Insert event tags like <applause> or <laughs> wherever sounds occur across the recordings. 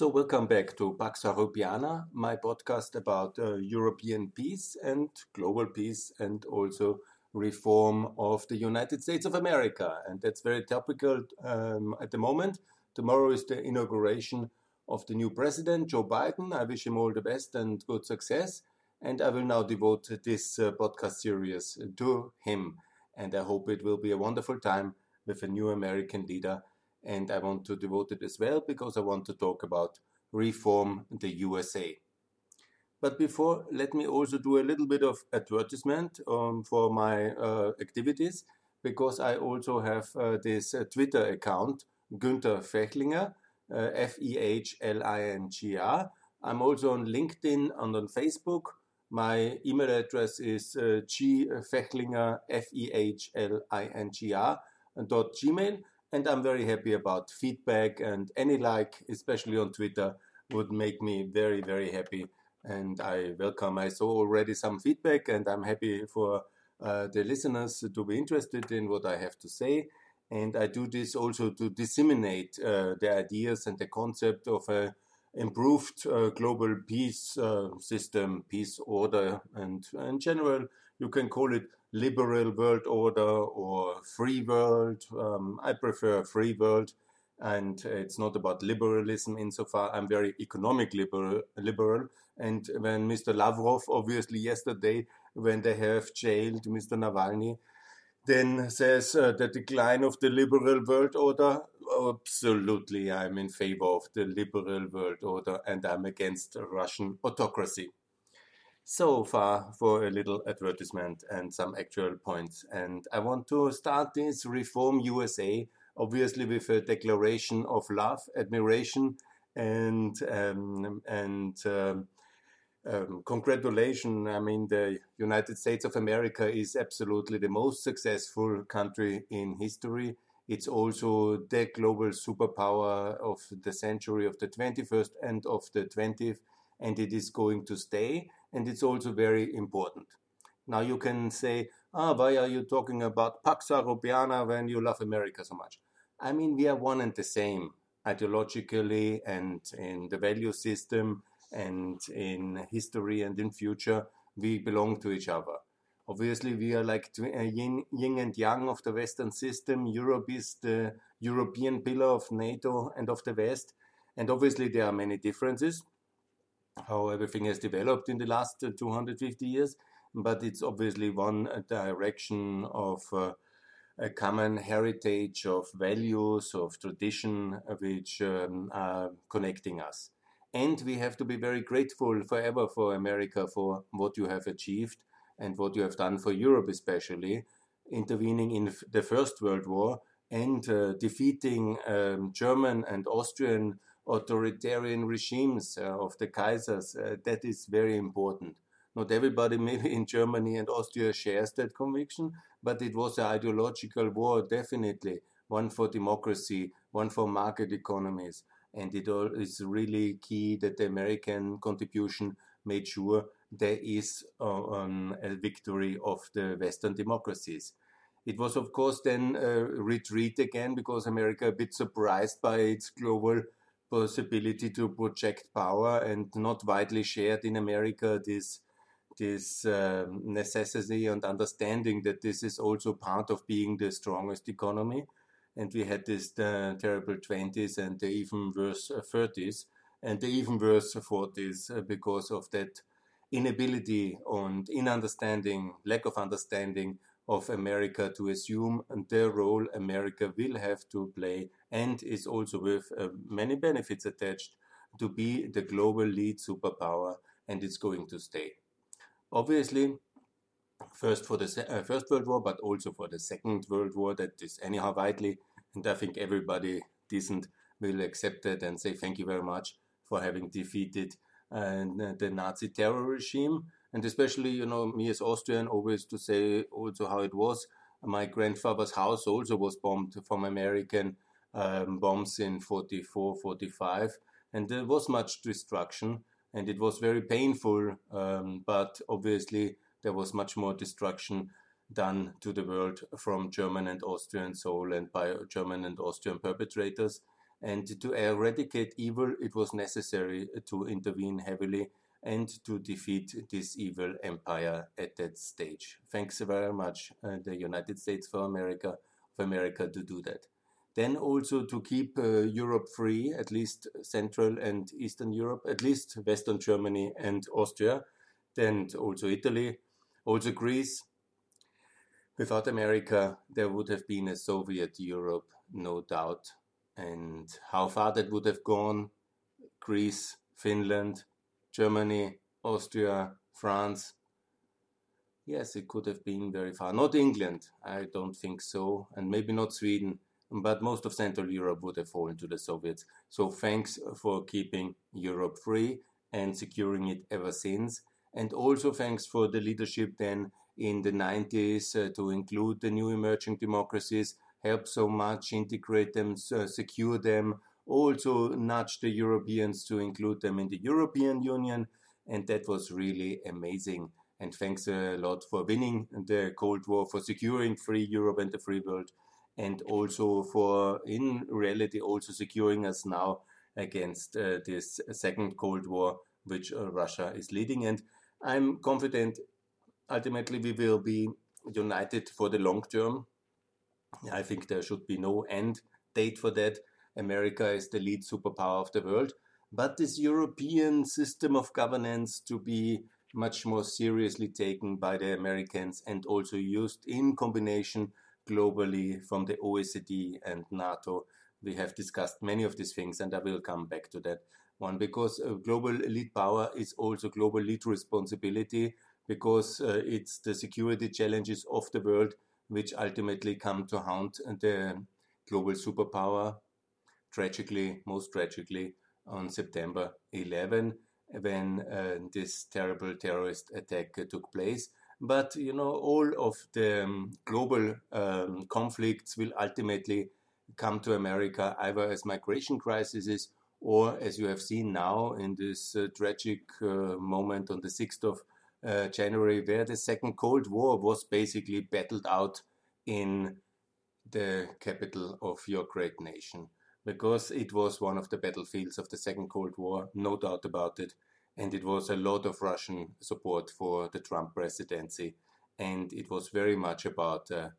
So, welcome back to Pax Europiana, my podcast about uh, European peace and global peace and also reform of the United States of America. And that's very topical um, at the moment. Tomorrow is the inauguration of the new president, Joe Biden. I wish him all the best and good success. And I will now devote this uh, podcast series to him. And I hope it will be a wonderful time with a new American leader and I want to devote it as well because I want to talk about reform the USA. But before, let me also do a little bit of advertisement um, for my uh, activities because I also have uh, this uh, Twitter account, Günther Fehlinger, uh, F E H L I N G R. I'm also on LinkedIn and on Facebook. My email address is uh, gfehlinger, F E H L I N G R, dot gmail and I'm very happy about feedback and any like, especially on Twitter, would make me very, very happy. And I welcome. I saw already some feedback, and I'm happy for uh, the listeners to be interested in what I have to say. And I do this also to disseminate uh, the ideas and the concept of a improved uh, global peace uh, system, peace order, and in general, you can call it liberal world order or free world. Um, I prefer free world, and it's not about liberalism insofar. I'm very economic liberal, liberal. And when Mr. Lavrov, obviously yesterday, when they have jailed Mr. Navalny, then says uh, the decline of the liberal world order. Absolutely, I'm in favor of the liberal world order, and I'm against Russian autocracy. So far for a little advertisement and some actual points. And I want to start this Reform USA, obviously with a declaration of love, admiration, and um, and um, um, congratulations. I mean, the United States of America is absolutely the most successful country in history. It's also the global superpower of the century of the 21st and of the 20th, and it is going to stay and it's also very important. Now you can say, ah, why are you talking about Pax Europiana when you love America so much? I mean, we are one and the same ideologically and in the value system and in history and in future. We belong to each other. Obviously, we are like uh, yin, yin and yang of the Western system. Europe is the European pillar of NATO and of the West. And obviously, there are many differences how everything has developed in the last uh, 250 years, but it's obviously one uh, direction of uh, a common heritage of values, of tradition, which um, are connecting us. And we have to be very grateful forever for America for what you have achieved and what you have done for Europe, especially intervening in the First World War and uh, defeating um, German and Austrian authoritarian regimes uh, of the Kaisers. Uh, that is very important. Not everybody, <laughs> maybe in Germany and Austria, shares that conviction, but it was an ideological war, definitely. One for democracy, one for market economies. And it is really key that the American contribution made sure there is um, a victory of the Western democracies. It was, of course, then a retreat again because America a bit surprised by its global possibility to project power and not widely shared in America this this uh, necessity and understanding that this is also part of being the strongest economy. And we had this uh, terrible 20s and the even worse 30s and the even worse 40s uh, because of that inability and in understanding, lack of understanding of America to assume the role America will have to play and is also with uh, many benefits attached to be the global lead superpower and it's going to stay. Obviously, first for the uh, First World War, but also for the Second World War, that is anyhow widely, and I think everybody decent will accept it and say thank you very much for having defeated uh, the Nazi terror regime and especially you know me as Austrian always to say also how it was. My grandfather's house also was bombed from American um, bombs in 44, 45, and there was much destruction, and it was very painful. Um, but obviously, there was much more destruction done to the world from German and Austrian soul and by German and Austrian perpetrators. And to eradicate evil, it was necessary to intervene heavily and to defeat this evil empire at that stage. Thanks very much, uh, the United States for America, of America, to do that. Then also to keep uh, Europe free, at least Central and Eastern Europe, at least Western Germany and Austria, then also Italy, also Greece. Without America, there would have been a Soviet Europe, no doubt. And how far that would have gone, Greece, Finland, Germany, Austria, France. Yes, it could have been very far. Not England, I don't think so, and maybe not Sweden, but most of Central Europe would have fallen to the Soviets. So thanks for keeping Europe free and securing it ever since. And also thanks for the leadership then in the 90s uh, to include the new emerging democracies, help so much, integrate them, uh, secure them, also nudged the Europeans to include them in the European Union. And that was really amazing. And thanks a lot for winning the Cold War, for securing free Europe and the free world, and also for, in reality, also securing us now against uh, this second Cold War, which uh, Russia is leading. And I'm confident ultimately we will be united for the long term. I think there should be no end date for that. America is the lead superpower of the world. But this European system of governance to be much more seriously taken by the Americans and also used in combination globally from the OECD and NATO. We have discussed many of these things, and I will come back to that one because uh, global elite power is also global lead responsibility because uh, it's the security challenges of the world which ultimately come to haunt the global superpower tragically, most tragically, on September 11 when uh, this terrible terrorist attack uh, took place. But you know, all of the um, global um, conflicts will ultimately come to America either as migration crises or, as you have seen now in this uh, tragic uh, moment on the 6th of uh, January, where the Second Cold War was basically battled out in the capital of your great nation because it was one of the battlefields of the Second Cold War, no doubt about it. And it was a lot of Russian support for the Trump presidency. And it was very much about uh,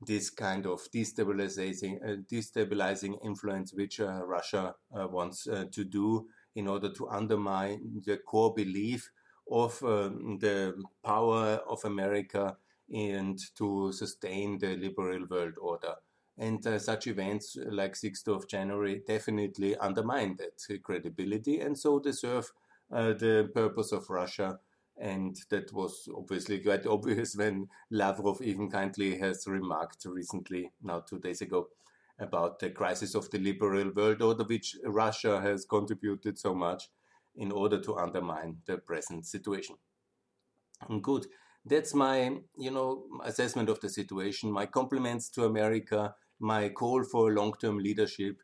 this kind of destabilizing, uh, destabilizing influence which uh, Russia uh, wants uh, to do in order to undermine the core belief of um, the power of America and to sustain the liberal world order. And uh, such events like 6th of January definitely undermine that credibility and so they serve uh, the purpose of Russia. And that was obviously quite <laughs> obvious when Lavrov even kindly has remarked recently, now two days ago, about the crisis of the liberal world order, which Russia has contributed so much in order to undermine the present situation. Good. That's my, you know, assessment of the situation. My compliments to America my call for long term leadership,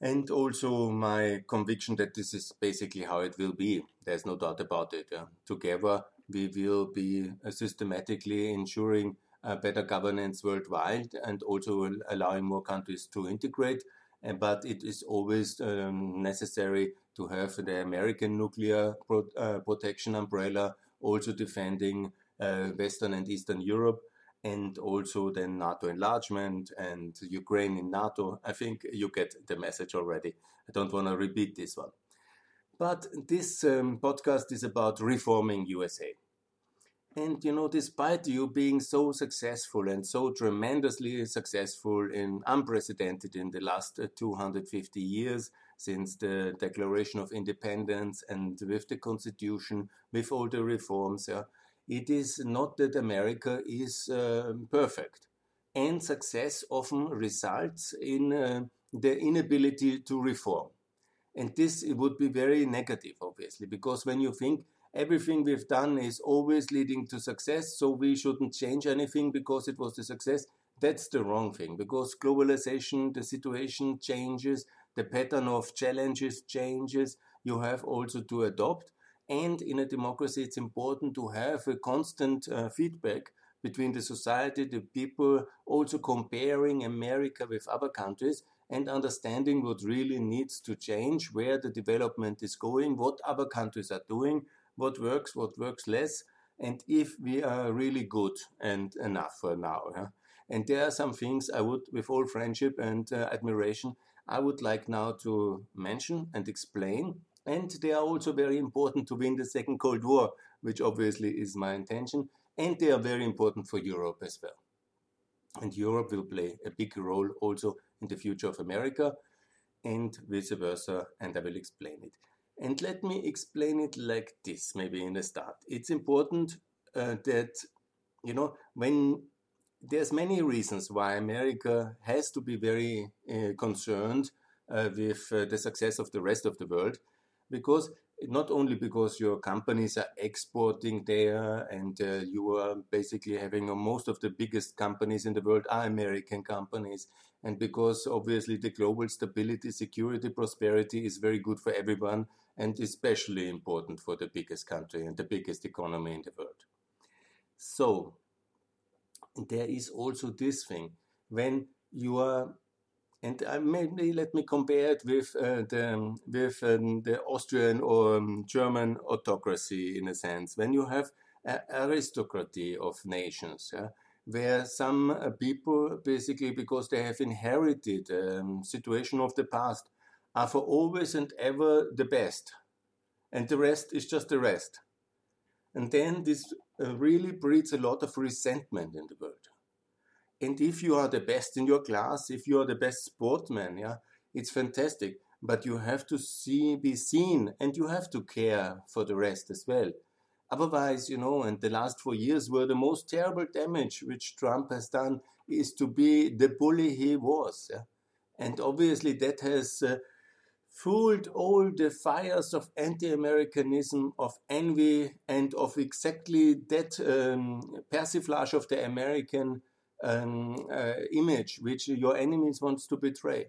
and also my conviction that this is basically how it will be. There's no doubt about it. Together, we will be uh, systematically ensuring uh, better governance worldwide and also allowing more countries to integrate. But it is always um, necessary to have the American nuclear pro- uh, protection umbrella also defending Western and Eastern Europe and also then NATO enlargement and Ukraine in NATO. I think you get the message already. I don't want to repeat this one. But this um, podcast is about reforming USA. And you know, despite you being so successful and so tremendously successful and unprecedented in the last uh, 250 years since the Declaration of Independence and with the Constitution, with all the reforms, it is not that America is uh, perfect. And success often results in uh, the inability to reform. And this would be very negative, obviously, because when you think everything we've done is always leading to success, so we shouldn't change anything because it was a success, that's the wrong thing. Because globalization, the situation changes, the pattern of challenges changes, you have also to adopt. And in a democracy, it's important to have a constant uh, feedback between the society, the people, also comparing America with other countries. and understanding what really needs to change, where the development is going, what other countries are doing, what works, what works less, and if we are really good and enough for now. Yeah? And there are some things I would, with all friendship and uh, admiration, I would like now to mention and explain. And they are also very important to win the Second Cold War, which obviously is my intention. And they are very important for Europe as well. And Europe will play a big role also in the future of America and vice versa. And I will explain it. And let me explain it like this, maybe in the start. It's important uh, that, you know, when there's many reasons why America has to be very uh, concerned uh, with uh, the success of the rest of the world, because not only because your companies are exporting there and uh, you are basically having uh, most of the biggest companies in the world are American companies, and because obviously the global stability, security, prosperity is very good for everyone and especially important for the biggest country and the biggest economy in the world. So, there is also this thing when you are and uh, maybe let me compare it with uh, the with um, the Austrian or um, German autocracy in a sense. When you have an aristocracy of nations, yeah, where some uh, people basically because they have inherited um, situation of the past are for always and ever the best, and the rest is just the rest. And then this uh, really breeds a lot of resentment in the world. And if you are the best in your class, if you are the best sportsman, yeah, it's fantastic. But you have to see, be seen, and you have to care for the rest as well. Otherwise, you know, and the last four years were the most terrible damage which Trump has done is to be the bully he was. Yeah? And obviously, that has uh, fueled all the fires of anti-Americanism, of envy, and of exactly that um, persiflage of the American uh, image which your enemies wants to betray.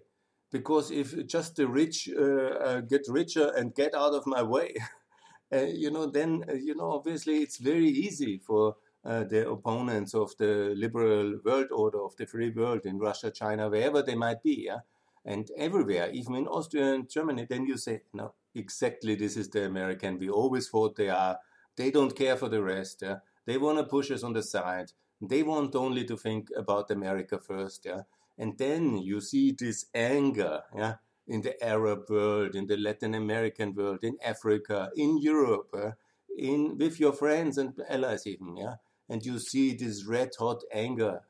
Because if just the rich uh, uh get richer and get out of my way, <laughs> uh, you know, then uh, you know obviously it's very easy for the opponents of the liberal world order of the free world in Russia, China, wherever they might be, yeah and everywhere, even in Austria and Germany, then you say, no, exactly this is the American. We always thought they are. They don't care for the rest. Yeah? They want to push us on the side. They want only to think about America first. Yeah? And then you see this anger yeah? in the Arab world, in the Latin American world, in Africa, in Europe, in with your friends and allies even. Yeah? And you see this red hot anger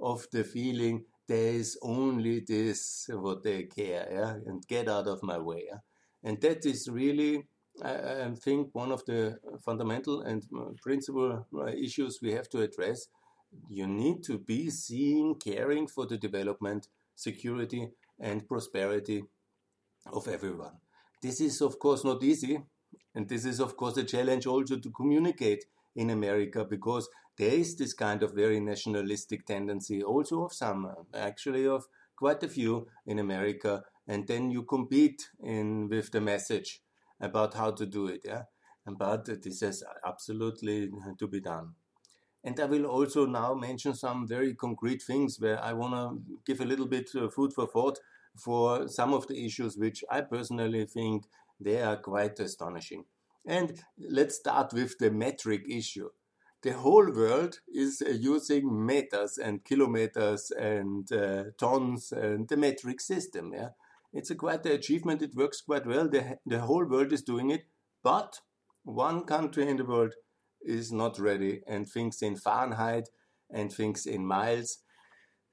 of the feeling there is only this what they care, yeah, and get out of my way. Yeah? And that is really, I, think, one of the fundamental and principal uh, issues we have to address. You need to be seeing, caring for the development, security, and prosperity of everyone. This is, of course, not easy, and this is, of course, a challenge also to communicate in America because there is this kind of very nationalistic tendency, also of some, actually of quite a few in America, and then you compete in with the message about how to do it. Yeah, but this is absolutely to be done. And I will also now mention some very concrete things where I want to give a little bit of food for thought for some of the issues which I personally think they are quite astonishing. And let's start with the metric issue. The whole world is uh, using meters and kilometers and uh, tons and the metric system. Yeah, it's a quite an achievement. It works quite well. The, the whole world is doing it, but one country in the world is not ready and thinks in Fahrenheit and thinks in miles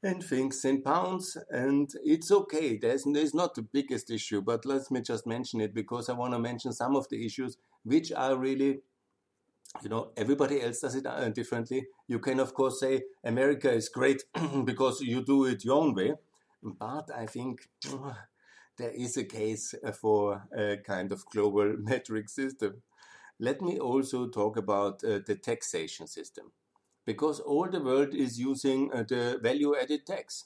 and thinks in pounds and it's okay. There's, there's not the biggest issue but let me just mention it because i want to mention some of the issues which are really you know everybody else does it uh, differently. You can of course say america is great <clears throat> because you do it your own way but i think uh, there is a case for a kind of global <laughs> metric system let me also talk about uh, the taxation system because all the world is using uh, the value added tax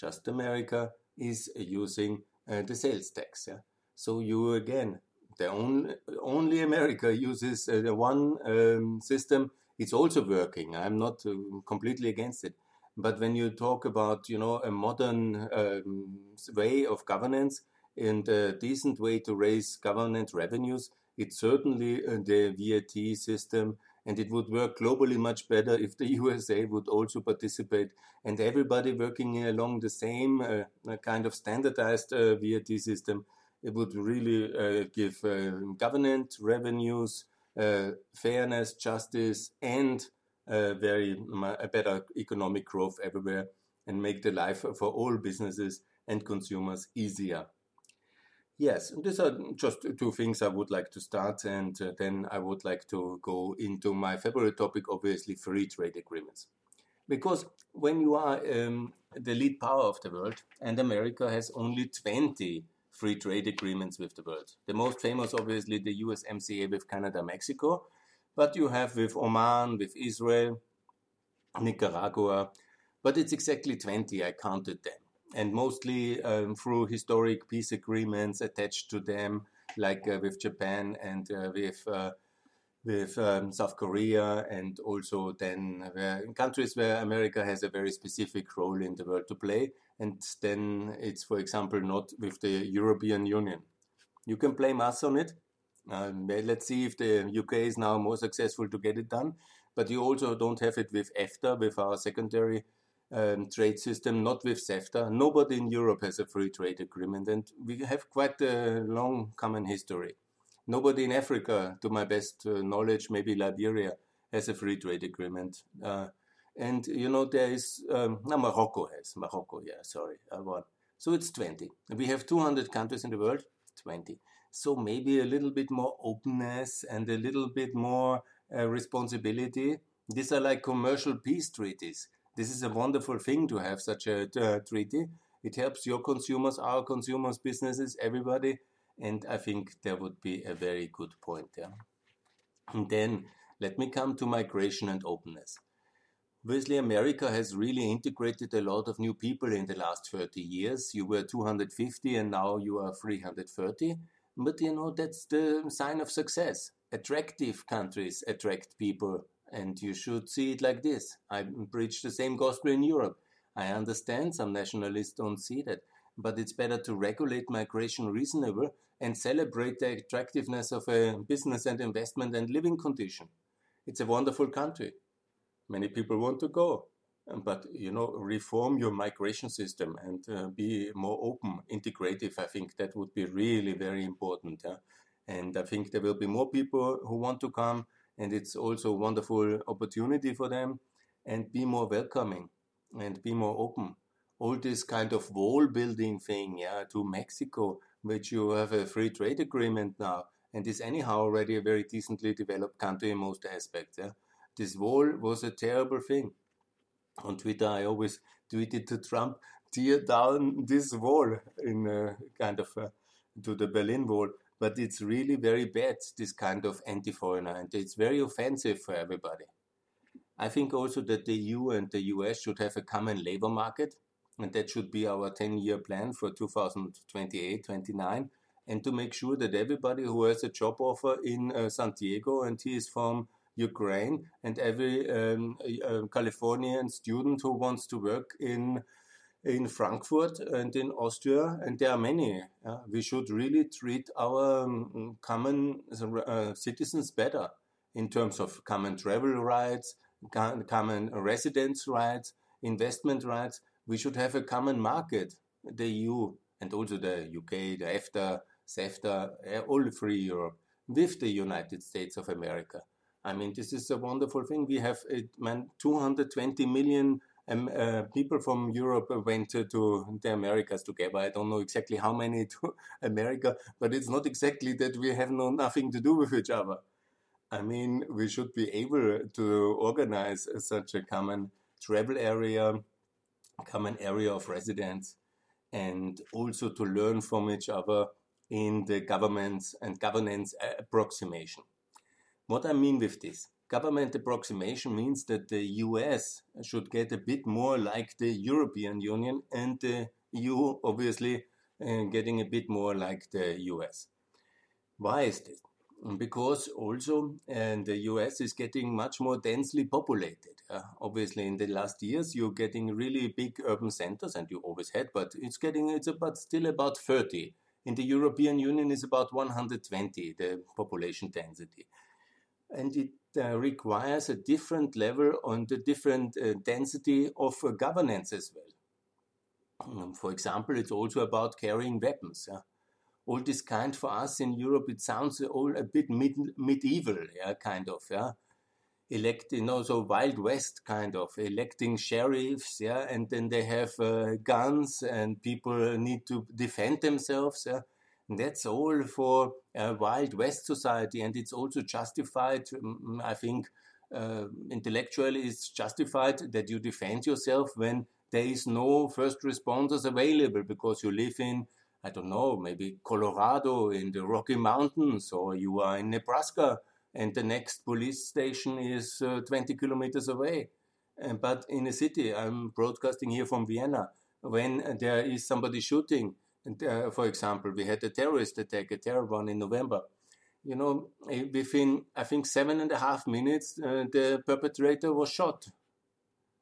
just america is using uh, the sales tax yeah? so you again the only, only America uses uh, the one um, system. It's also working. I'm not uh, completely against it. But when you talk about, you know, a modern um, way of governance and a decent way to raise government revenues, it's certainly uh, the VAT system and it would work globally much better if the <laughs> USA would also participate and everybody working along the same uh, kind of standardized uh, VAT system. It would really uh, give uh, government revenues, uh, fairness, justice, and very a better economic growth everywhere, and make the life for all businesses and consumers easier. Yes, these are just two things I would like to start, and uh, then I would like to go into my favorite topic, obviously free trade agreements. Because when you are um, the lead power of the world, and America has only 20 free trade agreements with the world, the most famous, obviously, the USMCA with Canada, Mexico, but you have with Oman, with Israel, Nicaragua, but it's exactly 20, I counted them and mostly um, through historic peace agreements attached to them, like uh, with Japan and uh, with uh, with um, South Korea, and also then in countries where America has a very specific role in the world to play. And then it's, for example, not with the European Union. You can blame us on it. Um, let's see if the UK is now more successful to get it done. But you also don't have it with EFTA, with our secondary um, trade system, not with CEFTA. Nobody in Europe has a free trade agreement, and we have quite a long common history. Nobody in Africa, to my best uh, knowledge, maybe Liberia, has a free trade agreement. Uh, and you know, there is, um, no, Morocco has, Morocco, yeah, sorry, I won. So it's 20. We have 200 countries in the world, 20. So maybe a little bit more openness and a little bit more uh, responsibility. These are like commercial peace treaties this is a wonderful thing to have such a uh, treaty. It helps your consumers, our consumers, businesses, everybody. And I think there would be a very good point there. And then let me come to migration and openness. Obviously, America has really integrated a lot of new people in the last 30 years. You were 250 and now you are 330. But you know, that's the sign of success. Attractive countries attract people and you should see it like this. I preach the same gospel in Europe. I understand some nationalists don't see that, but it's better to regulate migration reasonable and celebrate the attractiveness of a business and investment and living condition. It's a wonderful country. Many people want to go, but you know, reform your migration system and uh, be more open, integrative. I think that would be really very important. Yeah? And I think there will be more people who want to come and it's also a wonderful opportunity for them. And be more welcoming and be more open. All this kind of wall building thing yeah to mexico which you have a free trade agreement now and is anyhow already a very decently developed country in most aspects yeah. This wall was a terrible thing. On twitter i always tweeted to trump tear down this wall in kind of a, to the berlin wall but it's really very bad, this kind of anti foreigner, and it's very offensive for everybody. I think also that the EU and the US should have a common labor market, and that should be our 10 year plan for 2028 29, and to make sure that everybody who has a job offer in uh, San Diego and he is from Ukraine, and every um, uh, Californian student who wants to work in in Frankfurt and in Austria, and there are many. Uh, we should really treat our um, common uh, citizens better in terms of common travel rights, common residence rights, investment rights. We should have a common market, the EU and also the UK, the EFTA, CEFTA, uh, all free Europe, with the United States of America. I mean, this is a wonderful thing. We have uh, man, 220 million um, uh, people from Europe went to, to, the Americas together. I don't know exactly how many <laughs> to America, but it's not exactly that we have no nothing to do with each other. I mean, we should be able to organize such a common travel area, common area of residence, and also to learn from each other in the governments and governance approximation. What I mean with this, government approximation means that the US should get a bit more like the European Union and the EU obviously uh, getting a bit more like the US. Why is this? because also and the US is getting much more densely populated. Uh, obviously, in the last years, you're getting really big urban centers, and you always had, but it's getting it's about still about 30. In the European Union, is about 120 the population density, and it uh, requires a different level on the different uh, density of uh, governance as well. Um, for example, it's also about carrying weapons. Yeah? all this kind for us in Europe, it sounds all a bit mid, medieval, yeah, kind of, yeah. Elect, you know, so Wild West kind of electing sheriffs, yeah, and then they have uh, guns and people need to defend themselves, yeah. That's all for a Wild West society, and it's also justified, mm, I think, uh, intellectually, it's justified that you defend yourself when there is no first responders available because you live in I don't know, maybe Colorado in the Rocky Mountains, or you are in Nebraska and the next police station is uh, 20 kilometers away. But in a city, I'm broadcasting here from Vienna, when there is somebody shooting, and, uh, for example, we had a terrorist attack, a terror one in November. You know, eh, within, I think, seven and a half minutes, uh, the perpetrator was shot.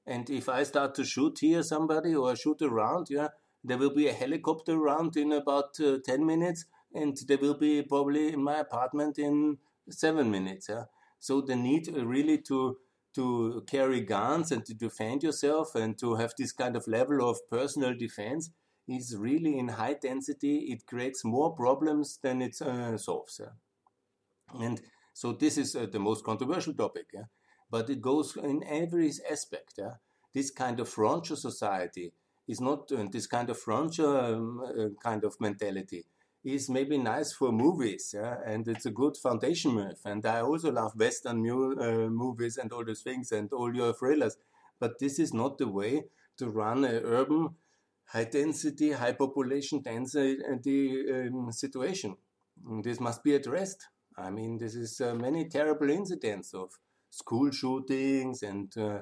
And if I start to shoot here somebody or shoot around, yeah, there will be a helicopter around in about uh, 10 minutes, and there will be probably in my apartment in seven minutes. Yeah? So the need really to to carry guns and to defend yourself and to have this kind of level of personal defense is really in high density. It creates more problems than it uh, solves. And so this is uh, the most controversial topic. But it goes in every aspect. This kind of frontier society is not uh, this kind of frontier um, uh, kind of mentality is maybe nice for movies, yeah? and it's a good foundation move. And I also love Western mu- uh, movies and all those things and all your thrillers. But this is not the way to run an urban, high density, high population density um, situation. This must be addressed. I mean, this is uh, many terrible incidents of school shootings and uh,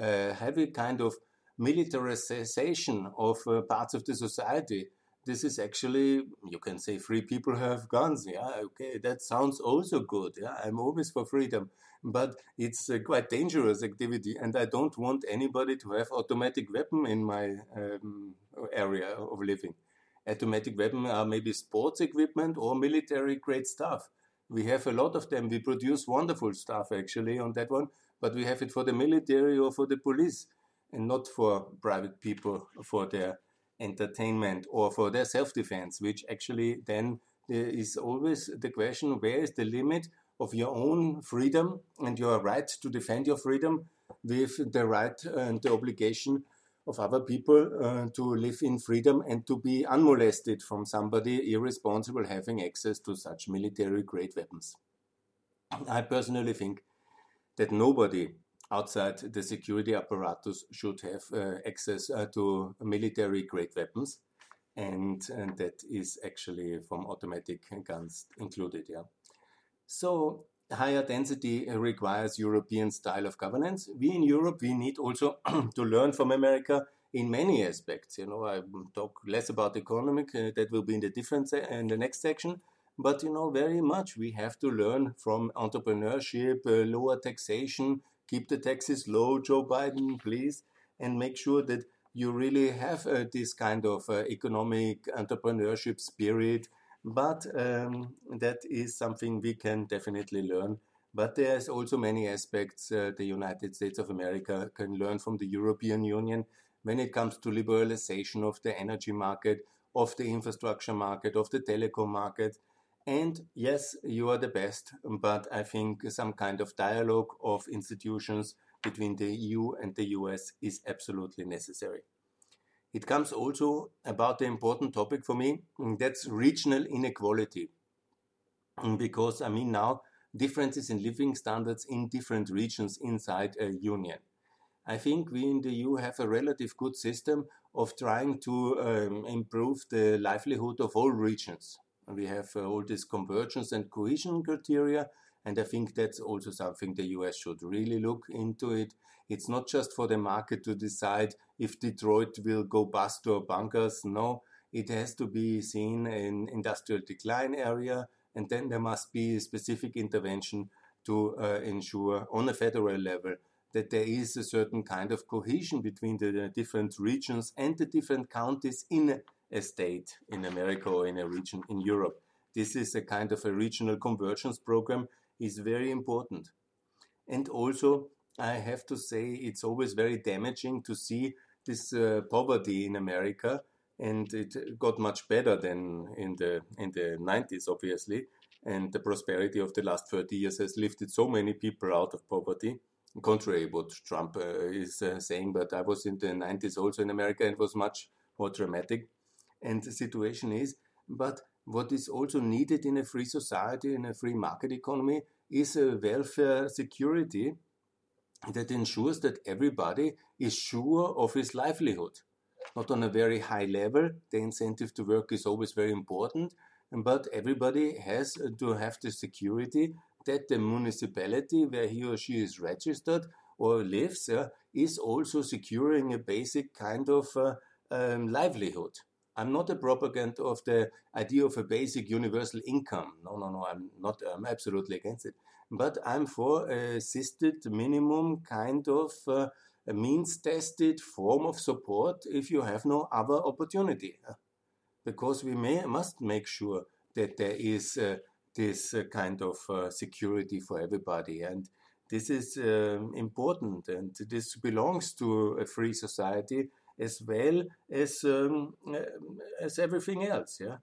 uh, heavy kind of militarization of uh, parts of the society. This is actually, you can say, free people have guns. Yeah, okay, that sounds also good. Yeah, I'm always for freedom, but it's a quite dangerous activity, and I don't want anybody to have automatic weapon in my um, area of living. Automatic weapon are maybe sports equipment or military grade stuff. We have a lot of them. We produce wonderful stuff actually on that one, but we have it for the military or for the police and not for private people for their entertainment or for their self-defense, which actually then eh, is always the question, where is the limit of your own freedom and your right to defend your freedom with the right eh, and the obligation of other people uh, to live in freedom and to be unmolested from somebody irresponsible having access to such military grade weapons. I personally think that nobody outside the security apparatus should have uh, access uh, to military grade weapons. And, and that is actually from automatic guns included. Yeah. So higher density requires European style of governance. We in Europe, we need also <clears throat> to learn from America in many aspects. You know, I will talk less about economic, uh, that will be in the different in the next section. But you know, very much we have to learn from entrepreneurship, uh, lower taxation, keep the taxes low, Joe Biden, please, and make sure that you really have uh, this kind of uh, economic entrepreneurship spirit. But um, that is something we can definitely learn. But there's also many aspects uh, the United States of America can learn from the European Union when it comes to liberalization of the energy market, of the infrastructure market, of the telecom market, and yes, you are the best, but I think some kind of dialogue of institutions between the EU and the US is absolutely necessary. It comes also about the important topic for me that's regional inequality. Because I mean, now differences in living standards in different regions inside a union. I think we in the EU have a relative good system of trying to um, improve the livelihood of all regions. We have uh, all this convergence and cohesion criteria, and I think that's also something the US should really look into it. It's not just for the market to decide if Detroit will go bust or bunkers. No, it has to be seen in industrial decline area and then there must be a specific intervention to uh, ensure on a federal level that there is a certain kind of cohesion between the different regions and the different counties in a state in America or in a region in Europe. This is a kind of a regional convergence program is very important. And also, I have to say, it's always very damaging to see this uh, poverty in America, and it got much better than in the in the 90s, obviously. And the prosperity of the last 30 years has lifted so many people out of poverty contrary what Trump uh, is uh, saying, but I was in the 90s also in America and it was much more dramatic. And the situation is, but what is also needed in a free society, in a free market economy, is a welfare security that ensures that everybody is sure of his livelihood. Not on a very high level, the incentive to work is always very important, but everybody has to have the security that the municipality where he or she is registered or lives uh, is also securing a basic kind of uh, um, livelihood. I'm not a propaganda of the idea of a basic universal income. No, no, no, I'm not, I'm absolutely against it. But I'm for a assisted minimum kind of uh, means tested form of support if you have no other opportunity. Because we may, must make sure that there is uh, this uh, kind of uh, security for everybody. And this is um, important and this belongs to a free society as well as um, uh, as everything else. Yeah,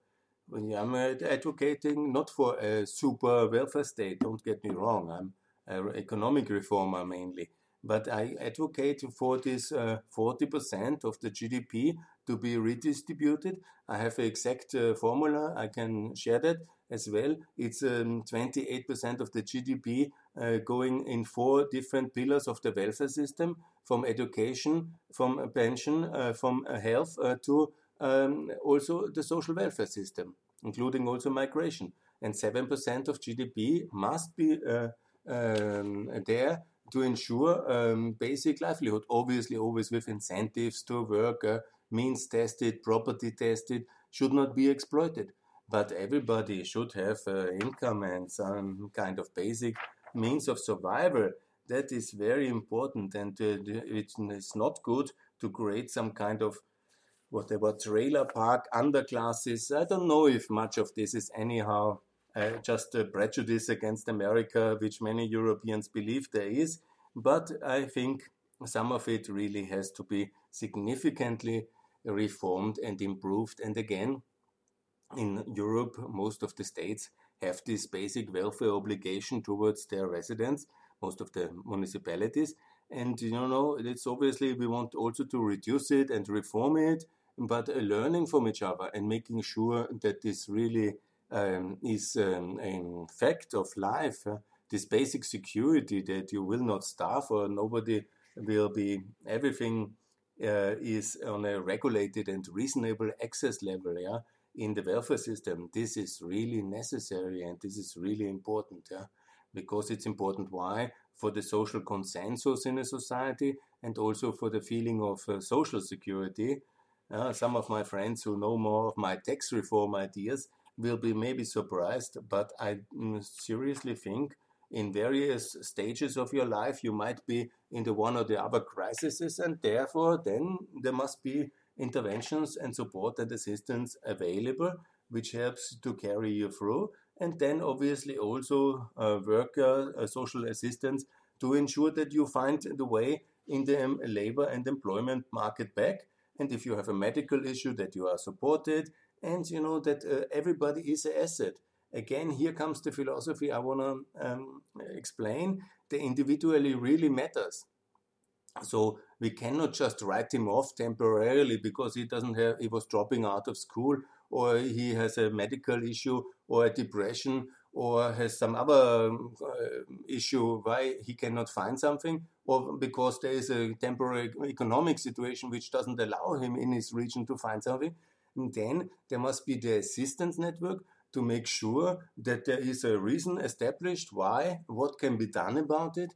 I'm advocating not for a super welfare state. Don't get me wrong. I'm an economic reformer mainly, but I advocate for this uh, 40% of the GDP to be redistributed. I have an exact uh, formula. I can share that as well. It's um, 28% of the GDP uh, going in four different pillars of the welfare system from education, from pension, uh, from uh, health uh, to um, also the social welfare system, including also migration. And 7% of GDP must be uh, um, there to ensure um, basic livelihood. Obviously, always with incentives to work, uh, means tested, property tested, should not be exploited but everybody should have income and some kind of basic means of survival. That is very important, and uh, it's not good to create some kind of whatever trailer park underclasses. I don't know if much of this is anyhow uh, just a prejudice against America, which many Europeans believe there is. But I think some of it really has to be significantly reformed and improved. And again, in Europe, most of the states have this basic welfare obligation towards their residents, most of the municipalities. And you know, it's obviously we want also to reduce it and reform it, but learning from each other and making sure that this really um, is um, a fact of life. Uh, this basic security that you will not starve or nobody will be everything uh, is on a regulated and reasonable access level. Yeah, in the welfare system, this is really necessary and this is really important. Yeah? Because it's important. Why? For the social consensus in a society and also for the feeling of uh, social security. Uh, some of my friends who know more of my tax reform ideas will be maybe surprised, but I mm, seriously think in various stages of your life you might be in the one or the other crises, and therefore then there must be interventions and support and assistance available, which helps to carry you through. And then obviously also uh, worker uh, social assistance to ensure that you find the way in the um, labor and employment market back. And if you have a medical issue, that you are supported, and you know that uh, everybody is an asset. Again, here comes the philosophy I want to um, explain. The individually really matters. So we cannot just write him off temporarily because he doesn't have he was dropping out of school or he has a medical issue or a depression or has some other uh, issue why he cannot find something or because there is a temporary economic situation which doesn't allow him in his region to find something and then there must be the assistance network to make sure that there is a reason established why what can be done about it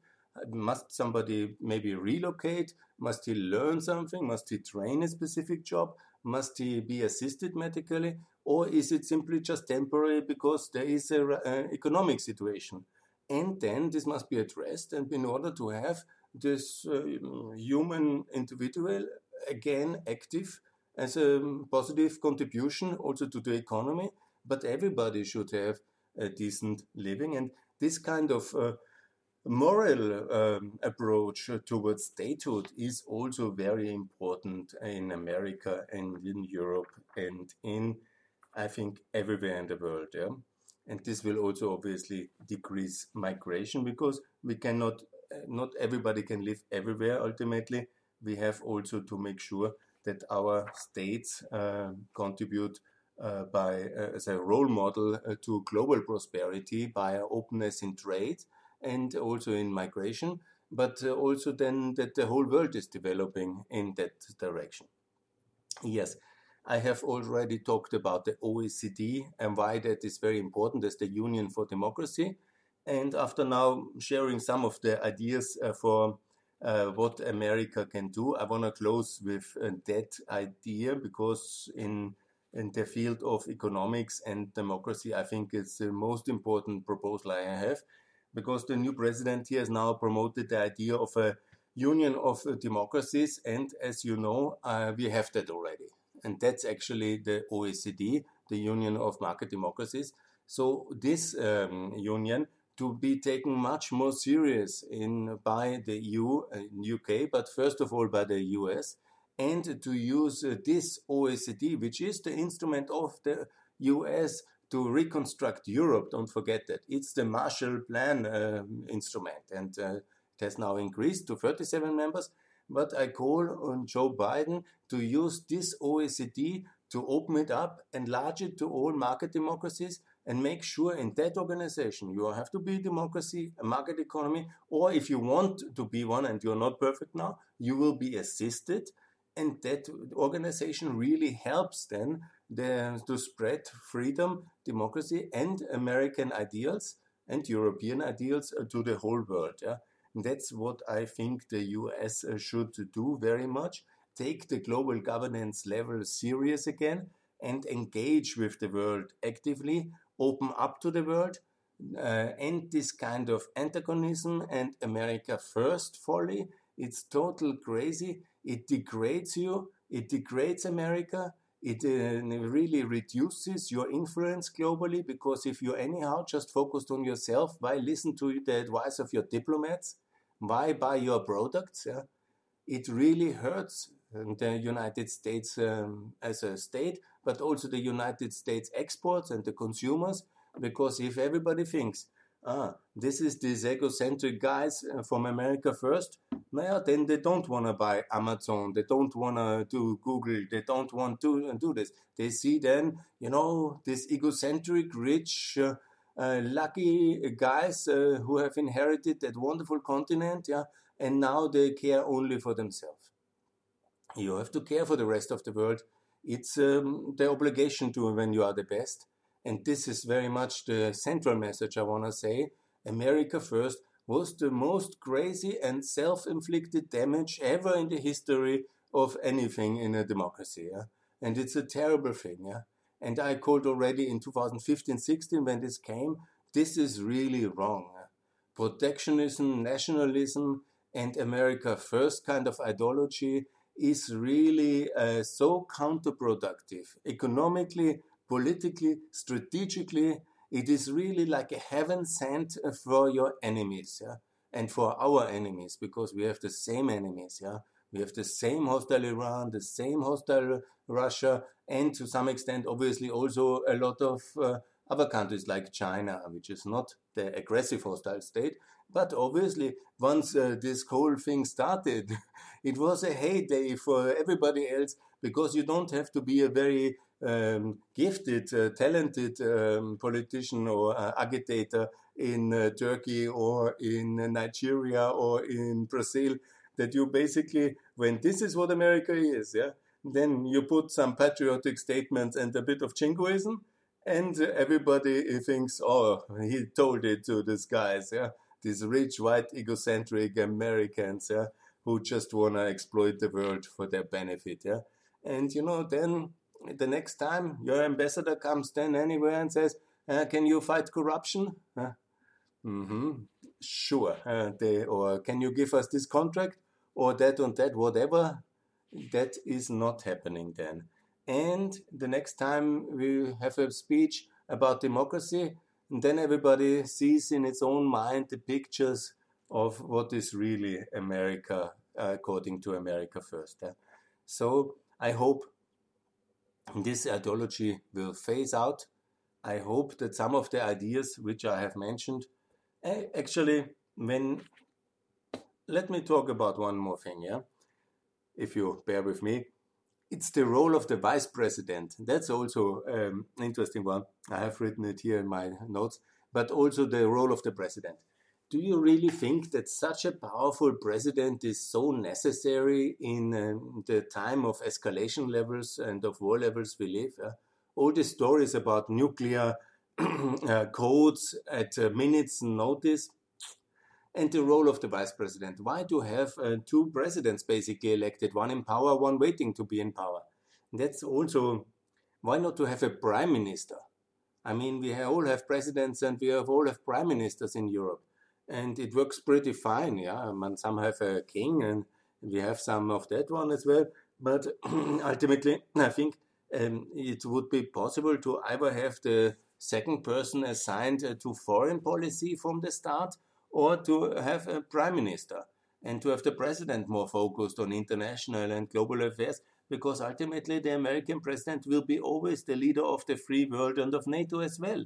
must somebody maybe relocate? Must he learn something? Must he train a specific job? Must he be assisted medically? or is it simply just temporary because there is an economic situation? And then this must be addressed, and in order to have this uh, human individual again active as a positive contribution also to the economy, but everybody should have a decent living. And this kind of uh, moral um, approach towards statehood is also very important in America and in Europe and in, I think, everywhere in the world. Yeah? And this will also obviously decrease migration because we cannot, uh, not everybody can live everywhere ultimately. We have also to make sure that our states uh, contribute uh, by uh, as a role model uh, to global prosperity by openness in trade and also in migration, but uh, also then that the whole world is developing in that direction. Yes, I have already talked about the OECD and why that is very important as the Union for Democracy. And after now sharing some of the ideas uh, for uh, what America can do, I want to close with uh, that idea because in in the field of economics and democracy, I think it's the most important proposal I have because the new president here has now promoted the idea of a union of democracies. And as you know, uh, we have that already. And that's actually the OECD, the Union of Market Democracies. So this um, union to be taken much more serious in by the EU in UK, but first of all by the US, and to use uh, this OECD, which is the instrument of the US to reconstruct Europe. Don't forget that it's the Marshall Plan uh, instrument, and uh, it has now increased to 37 members. But I call on Joe Biden to use this OECD to open it up, enlarge it to all market democracies, and make sure in that organization you have to be a democracy, a market economy, or if you want to be one and you're not perfect now, you will be assisted. And that organization really helps then the, to spread freedom, democracy, and American ideals and European ideals uh, to the whole world. Yeah? And that's what I think the US uh, should do very much. Take the global governance level serious again and engage with the world actively, open up to the world, uh, end this kind of antagonism and America first folly. It's total crazy. It degrades you, it degrades America, it uh, really reduces your influence globally because if you're anyhow just focused on yourself, why listen to the advice of your diplomats? Why buy your products? Yeah? It really hurts the United States um, as a state, but also the United States exports and the consumers. Because if everybody thinks ah, this is these egocentric guys uh, from America first, yeah, then they don't want to buy Amazon, they don't want to do Google, they don't want to do this. They see then, you know, this egocentric, rich, uh, uh, lucky guys uh, who have inherited that wonderful continent, yeah, and now they care only for themselves. You have to care for the rest of the world. It's um, the obligation to when you are the best and this is very much the central message I want to say, America First was the most crazy and self inflicted damage ever in the history of anything in a democracy. Yeah? And it's a terrible thing. Yeah? And I called already in 2015 16 when this came, this is really wrong. Protectionism, nationalism, and America First kind of ideology is really uh, so counterproductive economically, politically, strategically, it is really like a heaven sent for your enemies, yeah, and for our enemies because we have the same enemies, yeah. We have the same hostile Iran, the same hostile Russia, and to some extent, obviously, also a lot of uh, other countries like China, which is not the aggressive hostile state. But obviously, once uh, this whole thing started, <laughs> it was a heyday for everybody else because you don't have to be a very um, gifted, uh, talented um, politician or uh, agitator in uh, Turkey or in Nigeria or in Brazil that you basically, when this is what America is, yeah, then you put some patriotic statements and a bit of jingoism, and everybody thinks, oh, he told it to these guys, yeah, these rich, white, egocentric Americans, yeah, who just want to exploit the world for their benefit, yeah. And, you know, then the next time your ambassador comes then anywhere and says, uh, "Can you fight corruption?" Uh, mm-hmm, sure. Uh, they, or can you give us this contract or that and that, whatever? That is not happening then. And the next time we have a speech about democracy, then everybody sees in its own mind the pictures of what is really America according to America First. So I hope this ideology will phase out. I hope that some of the ideas which I have mentioned, actually, when let me talk about one more thing, yeah, if you bear with me. It's the role of the vice president. That's also um, an interesting one. I have written it here in my notes, but also the role of the president do you really think that such a powerful president is so necessary in um, the time of escalation levels and of war levels we live? Uh, all the stories about nuclear <clears throat> uh, codes at uh, minutes notice and the role of the vice president. Why do have uh, two presidents basically elected, one in power, one waiting to be in power? That's also why not to have a prime minister? I mean, we all have presidents and we have all have prime ministers in Europe and it works pretty fine. Yeah, and some have a king, and we have some of that one as well. But <clears throat> ultimately, I think um, it would be possible to either have the second person assigned uh, to foreign policy from the start, or to have a prime minister and to have the president more focused on international and global affairs. Because ultimately, the American president will be always the leader of the free world and of NATO as well.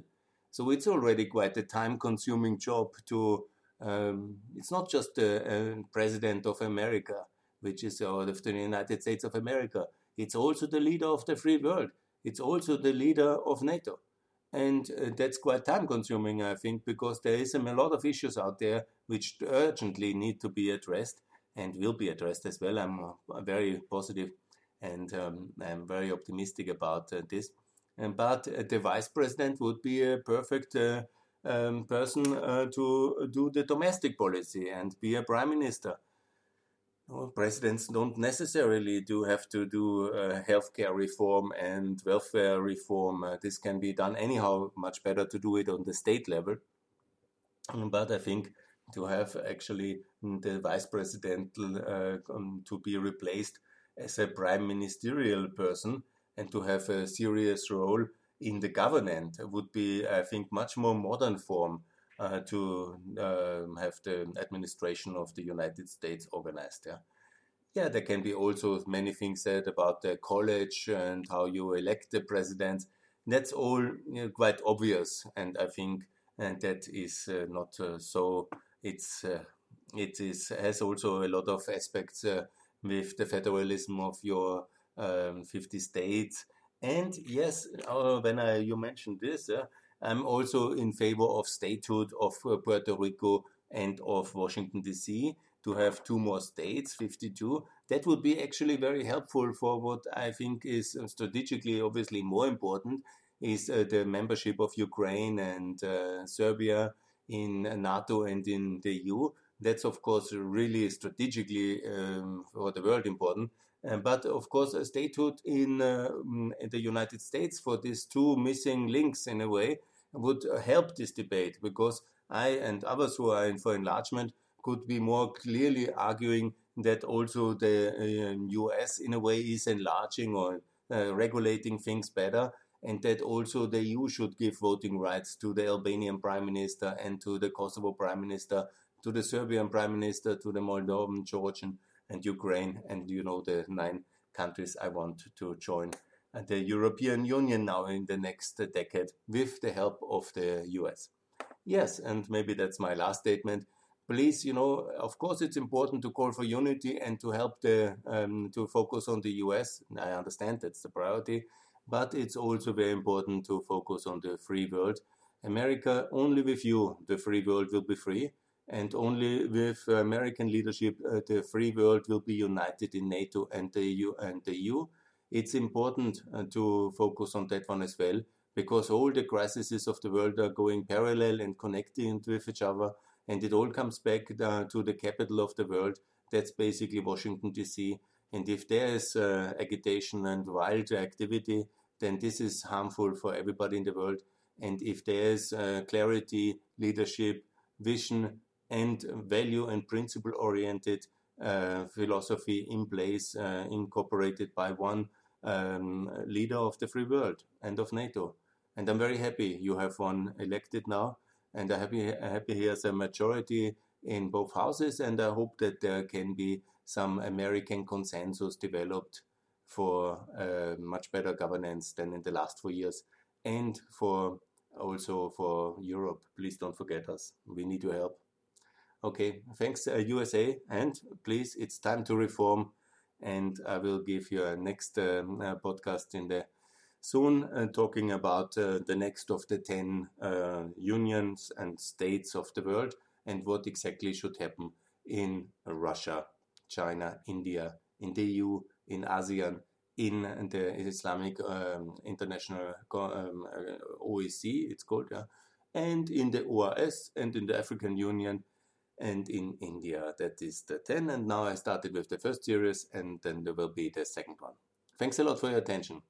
So it's already quite a time consuming job to, um, it's not just the president of America, which is or of the United States of America. It's also the leader of the free world. It's also the leader of NATO. And uh, that's quite time consuming, I think, because there is a lot of issues out there which urgently need to be addressed and will be addressed as well. I'm uh, very positive and um, I'm very optimistic about uh, this but the vice president would be a perfect uh, um, person uh, to do the domestic policy and be a prime minister. Well, presidents don't necessarily do have to do uh, healthcare reform and welfare reform. Uh, this can be done anyhow. Much better to do it on the state level. But I think to have actually the vice president uh, um, to be replaced as a prime ministerial person and to have a serious role in the government would be, I think, much more modern form uh, to uh, have the administration of the United States organized. Yeah, yeah. There can be also many things said about the college and how you elect the president. That's all you know, quite obvious, and I think and that is uh, not uh, so. It's uh, it is has also a lot of aspects uh, with the federalism of your um, 50 states. And yes, uh, when I, you mentioned this, uh, I'm also in favor of statehood of uh, Puerto Rico and of Washington, D.C. to have two more states, 52. That would be actually very helpful for what I think is uh, strategically obviously more important is uh, the membership of Ukraine and uh, Serbia in NATO and in the EU. That's of course really strategically um, for the world important. Uh, but of course, a statehood in, uh, mm, in, the United States for these two missing links, in a way, would uh, help this debate because I and others who are in for enlargement could be more clearly arguing that also the US, in a way, is enlarging or regulating things better, and that also the EU should give voting rights to the Albanian prime minister and to the Kosovo prime minister, to the Serbian prime minister, to the Moldovan, Georgian and Ukraine, and you know the nine countries I want to join the European Union now in the next decade with the help of the US. Yes, and maybe that's my last statement. Please, you know, of course, it's important to call for unity and to help the um, to focus on the US. I understand that's the priority, but it's also very important to focus on the free world. America, only with you, the free world will be free and only with American leadership, uh, the free world will be united in NATO and the EU. And the EU. It's important uh, to focus on that one as well, because all the crises of the world are going parallel and connecting with each other, and it all comes back uh, to the capital of the world. That's basically Washington D.C. And if there is uh, agitation and wild activity, then this is harmful for everybody in the world. And if there is uh, clarity, leadership, vision, and value and principle oriented uh, philosophy in place, uh, incorporated by one um, leader of the free world and of NATO. And I'm very happy you have one elected now. And I'm happy, happy here's a majority in both houses. And I hope that there can be some American consensus developed for uh, much better governance than in the last four years and for also for Europe. Please don't forget us. We need your help. Okay, thanks uh, USA and please it's time to reform and I will give you a next um, uh, podcast in the soon uh, talking about uh, the next of the 10 uh, unions and states of the world and what exactly should happen in Russia, China, India, in the EU, in ASEAN, in the Islamic um, International um, uh, OIC, it's called, yeah, and in the OAS and in the African Union and in India. That is the 10. And now I started with the first series, and then there will be the second one. Thanks a lot for your attention.